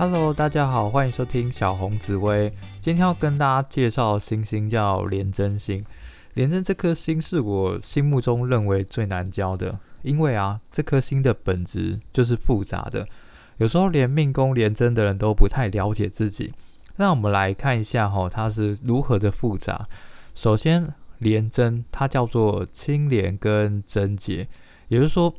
Hello，大家好，欢迎收听小红紫薇。今天要跟大家介绍的星星叫廉贞星。廉贞这颗星是我心目中认为最难教的，因为啊，这颗星的本质就是复杂的。有时候连命宫廉贞的人都不太了解自己。那我们来看一下哈，它是如何的复杂。首先，廉贞它叫做清廉跟贞洁，也就是说。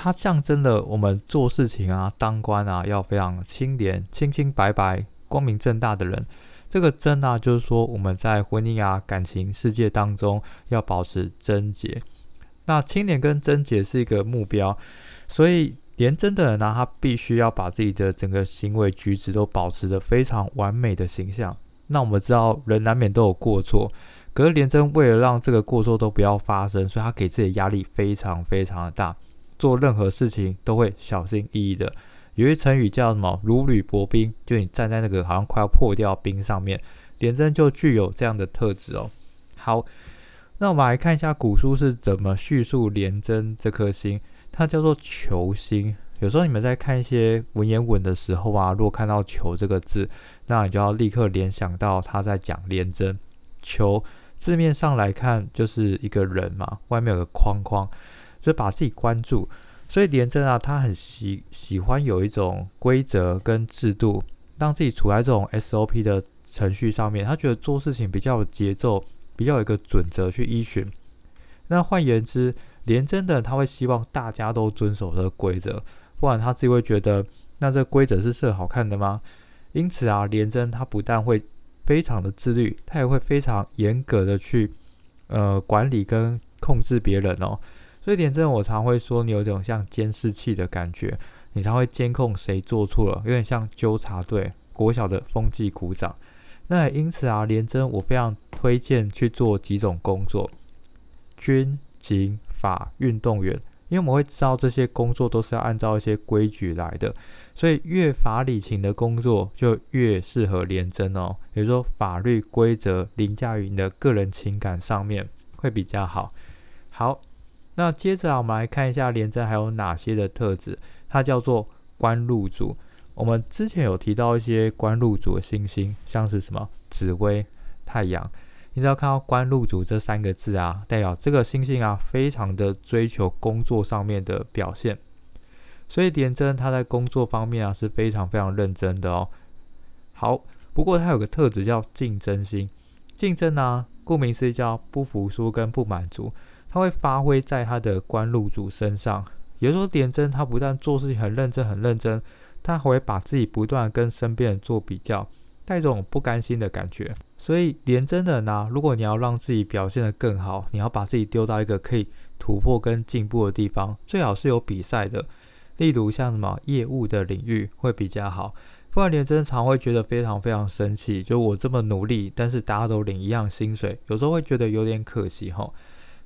它象征了我们做事情啊、当官啊，要非常清廉、清清白白、光明正大的人。这个贞啊，就是说我们在婚姻啊、感情世界当中要保持贞洁。那清廉跟贞洁是一个目标，所以廉贞的人呢，他必须要把自己的整个行为举止都保持的非常完美的形象。那我们知道，人难免都有过错，可是廉贞为了让这个过错都不要发生，所以他给自己的压力非常非常的大。做任何事情都会小心翼翼的。有一成语叫什么“如履薄冰”，就你站在那个好像快要破掉冰上面。廉贞就具有这样的特质哦。好，那我们来看一下古书是怎么叙述廉贞这颗星，它叫做球星。有时候你们在看一些文言文的时候啊，如果看到“球”这个字，那你就要立刻联想到他在讲廉贞。球字面上来看就是一个人嘛，外面有个框框。就把自己关注，所以廉贞啊，他很喜喜欢有一种规则跟制度，让自己处在这种 SOP 的程序上面。他觉得做事情比较有节奏，比较有一个准则去依循。那换言之，廉贞的他会希望大家都遵守这个规则，不然他自己会觉得，那这规则是设好看的吗？因此啊，廉贞他不但会非常的自律，他也会非常严格的去呃管理跟控制别人哦。所以廉贞，我常会说你有种像监视器的感觉，你常会监控谁做错了，有点像纠察队、国小的风纪股长。那也因此啊，廉贞我非常推荐去做几种工作：军、警、法、运动员。因为我们会知道这些工作都是要按照一些规矩来的，所以越法理情的工作就越适合廉贞哦。也就是说，法律规则凌驾于你的个人情感上面，会比较好。好。那接着啊，我们来看一下廉贞还有哪些的特质。它叫做官禄主。我们之前有提到一些官禄主的星星，像是什么紫薇、太阳。你只要看到官禄主这三个字啊，代表这个星星啊，非常的追求工作上面的表现。所以廉贞他在工作方面啊是非常非常认真的哦。好，不过它有个特质叫竞争心。竞争呢，顾名思义叫不服输跟不满足。他会发挥在他的官禄主身上，也就是说，廉贞他不但做事情很认真、很认真，他还会把自己不断跟身边人做比较，带一种不甘心的感觉。所以，廉贞的呢，如果你要让自己表现得更好，你要把自己丢到一个可以突破跟进步的地方，最好是有比赛的，例如像什么业务的领域会比较好。不然，廉贞常会觉得非常非常生气，就我这么努力，但是大家都领一样薪水，有时候会觉得有点可惜哈。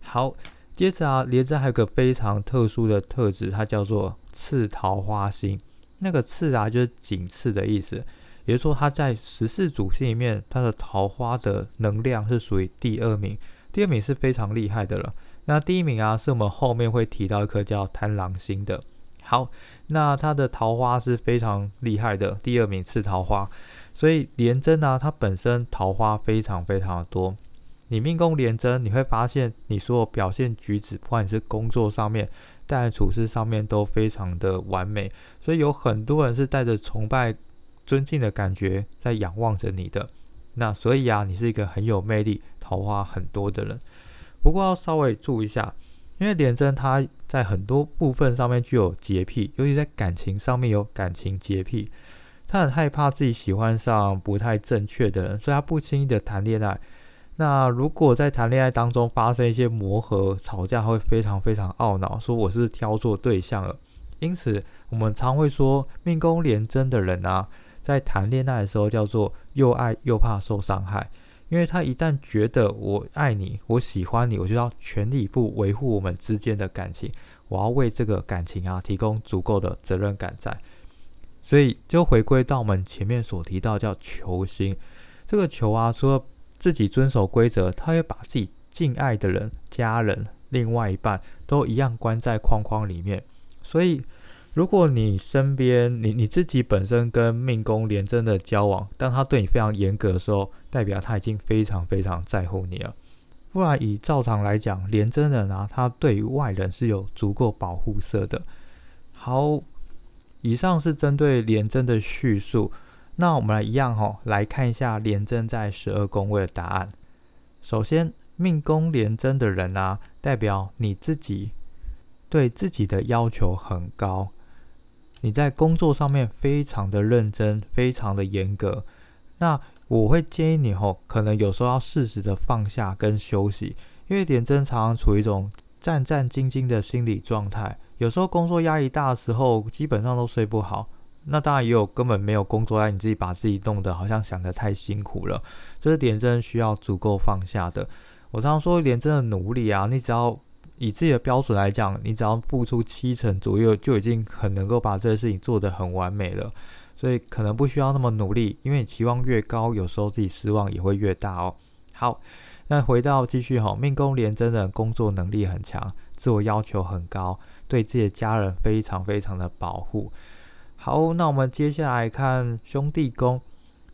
好，接着啊，廉贞还有个非常特殊的特质，它叫做次桃花星。那个次啊，就是仅次的意思，也就是说，它在十四主星里面，它的桃花的能量是属于第二名。第二名是非常厉害的了。那第一名啊，是我们后面会提到一颗叫贪狼星的。好，那它的桃花是非常厉害的，第二名次桃花。所以连贞啊，它本身桃花非常非常的多。你命宫廉贞，你会发现你所有表现举止，不管你是工作上面、待人处事上面，都非常的完美。所以有很多人是带着崇拜、尊敬的感觉在仰望着你的。那所以啊，你是一个很有魅力、桃花很多的人。不过要稍微注意一下，因为廉贞他在很多部分上面具有洁癖，尤其在感情上面有感情洁癖。他很害怕自己喜欢上不太正确的人，所以他不轻易的谈恋爱。那如果在谈恋爱当中发生一些磨合、吵架，会非常非常懊恼，说我是挑错对象了。因此，我们常会说，命宫廉贞的人啊，在谈恋爱的时候叫做又爱又怕受伤害，因为他一旦觉得我爱你，我喜欢你，我就要全力以赴维护我们之间的感情，我要为这个感情啊提供足够的责任感在。所以，就回归到我们前面所提到叫球星，这个球啊，除了自己遵守规则，他会把自己敬爱的人、家人、另外一半都一样关在框框里面。所以，如果你身边你你自己本身跟命宫廉贞的交往，当他对你非常严格的时候，代表他已经非常非常在乎你了。不然以照常来讲，廉贞人啊，他对于外人是有足够保护色的。好，以上是针对廉贞的叙述。那我们来一样哈，来看一下廉贞在十二宫位的答案。首先，命宫廉贞的人啊，代表你自己对自己的要求很高。你在工作上面非常的认真，非常的严格。那我会建议你吼，可能有时候要适时的放下跟休息，因为廉贞常常处于一种战战兢兢的心理状态。有时候工作压力大的时候，基本上都睡不好。那当然也有根本没有工作压力，你自己把自己弄得好像想得太辛苦了。这是廉贞需要足够放下的。我常常说廉贞的努力啊，你只要。以自己的标准来讲，你只要付出七成左右，就已经很能够把这个事情做得很完美了。所以可能不需要那么努力，因为你期望越高，有时候自己失望也会越大哦。好，那回到继续哈，命宫廉贞的工作能力很强，自我要求很高，对自己的家人非常非常的保护。好，那我们接下来看兄弟宫，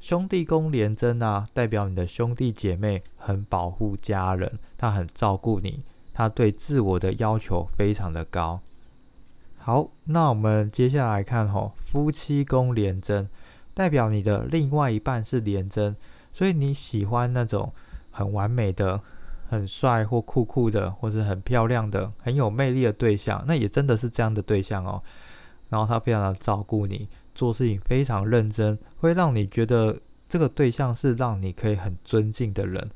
兄弟宫连贞啊，代表你的兄弟姐妹很保护家人，他很照顾你。他对自我的要求非常的高。好，那我们接下来看吼，夫妻宫连贞，代表你的另外一半是连贞，所以你喜欢那种很完美的、很帅或酷酷的，或是很漂亮的、很有魅力的对象，那也真的是这样的对象哦。然后他非常的照顾你，做事情非常认真，会让你觉得这个对象是让你可以很尊敬的人。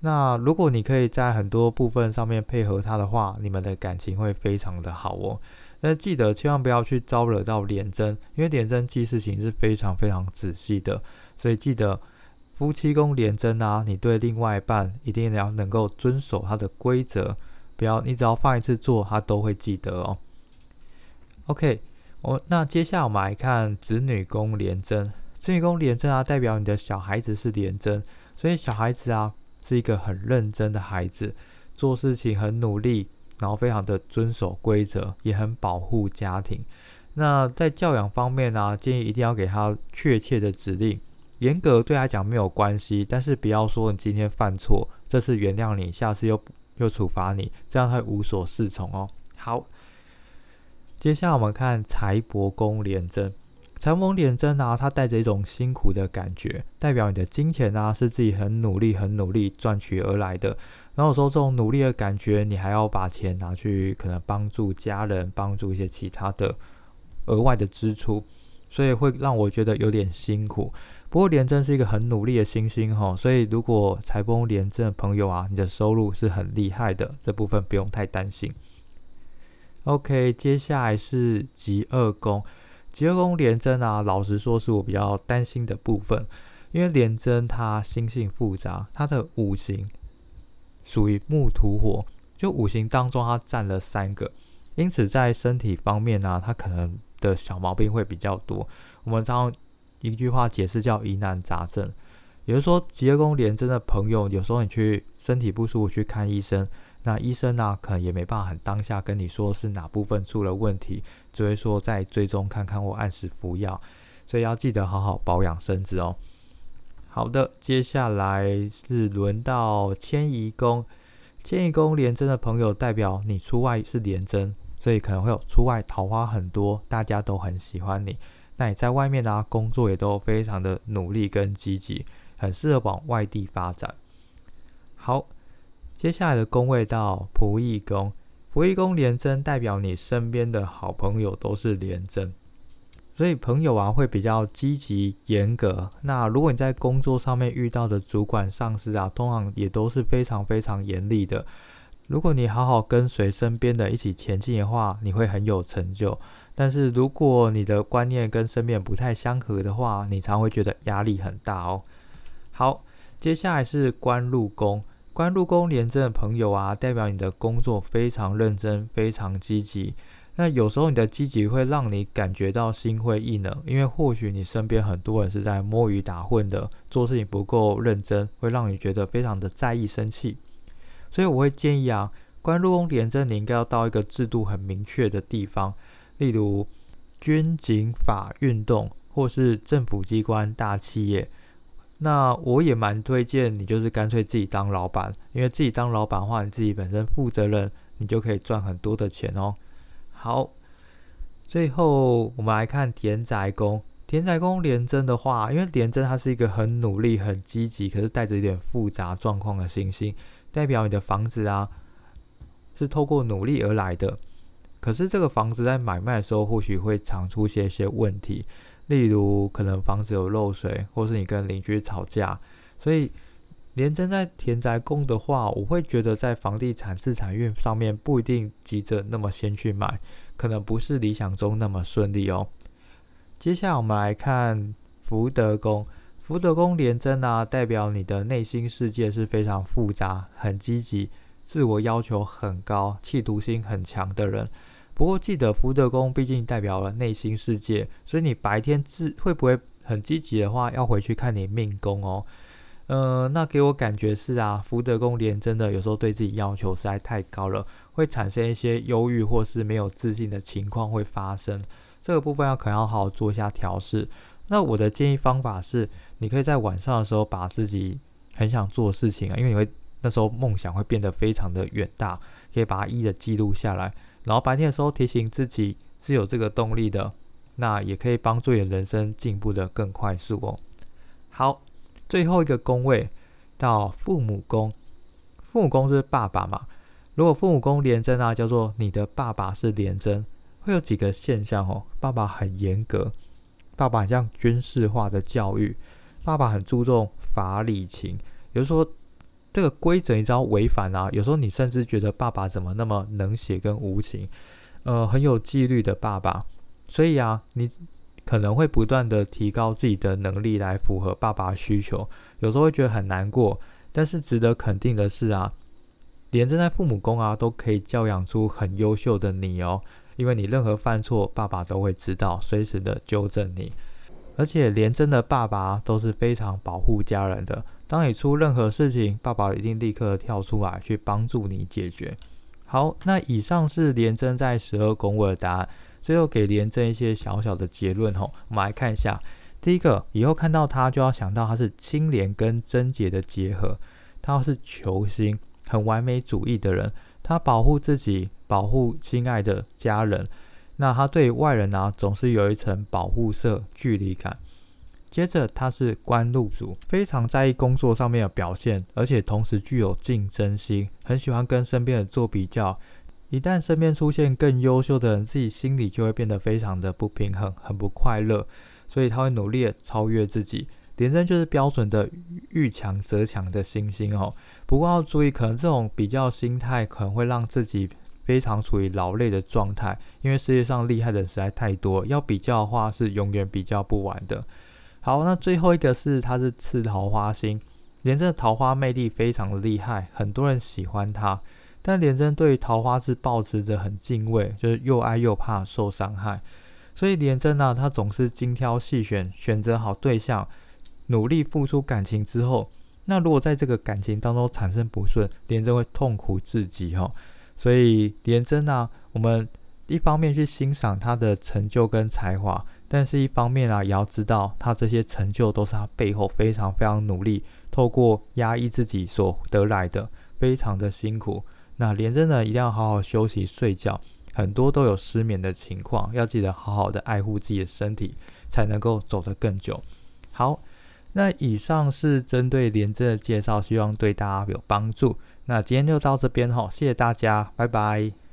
那如果你可以在很多部分上面配合他的话，你们的感情会非常的好哦。那记得千万不要去招惹到廉贞，因为廉贞记事情是非常非常仔细的，所以记得夫妻宫廉贞啊，你对另外一半一定要能够遵守他的规则，不要你只要放一次做，他都会记得哦。OK，我那接下来我们来看子女宫廉贞，子女宫廉贞啊，代表你的小孩子是廉贞，所以小孩子啊。是一个很认真的孩子，做事情很努力，然后非常的遵守规则，也很保护家庭。那在教养方面呢，建议一定要给他确切的指令，严格对他讲没有关系，但是不要说你今天犯错，这次原谅你，下次又又处罚你，这样他会无所适从哦。好，接下来我们看财帛宫廉贞。财帛宫廉贞啊，它带着一种辛苦的感觉，代表你的金钱啊是自己很努力、很努力赚取而来的。然后说这种努力的感觉，你还要把钱拿去可能帮助家人、帮助一些其他的额外的支出，所以会让我觉得有点辛苦。不过廉贞是一个很努力的星星哈，所以如果财帛廉贞的朋友啊，你的收入是很厉害的，这部分不用太担心。OK，接下来是极二宫。极二宫廉贞啊，老实说是我比较担心的部分，因为廉贞它心性复杂，它的五行属于木土火，就五行当中它占了三个，因此在身体方面呢，它可能的小毛病会比较多。我们常一句话解释叫疑难杂症，也就是说，极二宫廉贞的朋友，有时候你去身体不舒服去看医生。那医生呢，可能也没办法很当下跟你说是哪部分出了问题，只会说再追踪看看或按时服药，所以要记得好好保养身子哦。好的，接下来是轮到迁移宫，迁移宫廉贞的朋友，代表你出外是廉贞，所以可能会有出外桃花很多，大家都很喜欢你。那你在外面呢，工作也都非常的努力跟积极，很适合往外地发展。好。接下来的宫位到仆役宫，仆役宫廉贞代表你身边的好朋友都是廉贞，所以朋友啊会比较积极严格。那如果你在工作上面遇到的主管上司啊，通常也都是非常非常严厉的。如果你好好跟随身边的一起前进的话，你会很有成就。但是如果你的观念跟身边不太相合的话，你常会觉得压力很大哦。好，接下来是官禄宫。官禄宫廉贞的朋友啊，代表你的工作非常认真、非常积极。那有时候你的积极会让你感觉到心灰意冷，因为或许你身边很多人是在摸鱼打混的，做事情不够认真，会让你觉得非常的在意、生气。所以我会建议啊，官禄宫廉贞，你应该要到一个制度很明确的地方，例如军警法运动或是政府机关大企业，那我也蛮推荐你，就是干脆自己当老板，因为自己当老板的话，你自己本身负责任，你就可以赚很多的钱哦。好，最后我们来看田宅宫。田宅宫廉贞的话，因为廉贞它是一个很努力、很积极，可是带着一点复杂状况的星星，代表你的房子啊是透过努力而来的。可是这个房子在买卖的时候，或许会常出现一些问题，例如可能房子有漏水，或是你跟邻居吵架。所以廉贞在田宅宫的话，我会觉得在房地产自产运上面不一定急着那么先去买，可能不是理想中那么顺利哦。接下来我们来看福德宫，福德宫廉贞啊，代表你的内心世界是非常复杂、很积极、自我要求很高、企图心很强的人。不过记得福德宫毕竟代表了内心世界，所以你白天自会不会很积极的话，要回去看你命宫哦。呃，那给我感觉是啊，福德宫连真的有时候对自己要求实在太高了，会产生一些忧郁或是没有自信的情况会发生。这个部分要可能要好好做一下调试。那我的建议方法是，你可以在晚上的时候把自己很想做的事情啊，因为你会那时候梦想会变得非常的远大，可以把它一的记录下来。然后白天的时候提醒自己是有这个动力的，那也可以帮助你的人生进步的更快速哦。好，最后一个宫位到父母宫，父母宫是爸爸嘛？如果父母宫连贞啊，叫做你的爸爸是连贞。会有几个现象哦，爸爸很严格，爸爸很像军事化的教育，爸爸很注重法理情，比如说这个规则你知道违反啊，有时候你甚至觉得爸爸怎么那么冷血跟无情，呃，很有纪律的爸爸，所以啊，你可能会不断的提高自己的能力来符合爸爸需求，有时候会觉得很难过，但是值得肯定的是啊，连真在父母宫啊，都可以教养出很优秀的你哦。因为你任何犯错，爸爸都会知道，随时的纠正你。而且连真的爸爸都是非常保护家人的。当你出任何事情，爸爸一定立刻跳出来去帮助你解决。好，那以上是连真在十二宫位的答案。最后给连真一些小小的结论吼，我们来看一下。第一个，以后看到他就要想到他是清廉跟贞洁的结合，他是球星，很完美主义的人。他保护自己，保护心爱的家人。那他对外人呢，总是有一层保护色、距离感。接着，他是官禄主，非常在意工作上面的表现，而且同时具有竞争心，很喜欢跟身边人做比较。一旦身边出现更优秀的人，自己心里就会变得非常的不平衡，很不快乐。所以他会努力的超越自己。连贞就是标准的遇强则强的星星哦，不过要注意，可能这种比较心态可能会让自己非常处于劳累的状态，因为世界上厉害的人实在太多，要比较的话是永远比较不完的。好，那最后一个是它是次桃花星，连贞桃花魅力非常的厉害，很多人喜欢他，但连贞对桃花是保持着很敬畏，就是又爱又怕受伤害，所以连贞呢，他总是精挑细选，选择好对象。努力付出感情之后，那如果在这个感情当中产生不顺，廉贞会痛苦至极哈。所以廉贞呢，我们一方面去欣赏他的成就跟才华，但是一方面啊，也要知道他这些成就都是他背后非常非常努力，透过压抑自己所得来的，非常的辛苦。那连真呢，一定要好好休息睡觉，很多都有失眠的情况，要记得好好的爱护自己的身体，才能够走得更久。好。那以上是针对连真的介绍，希望对大家有帮助。那今天就到这边哈，谢谢大家，拜拜。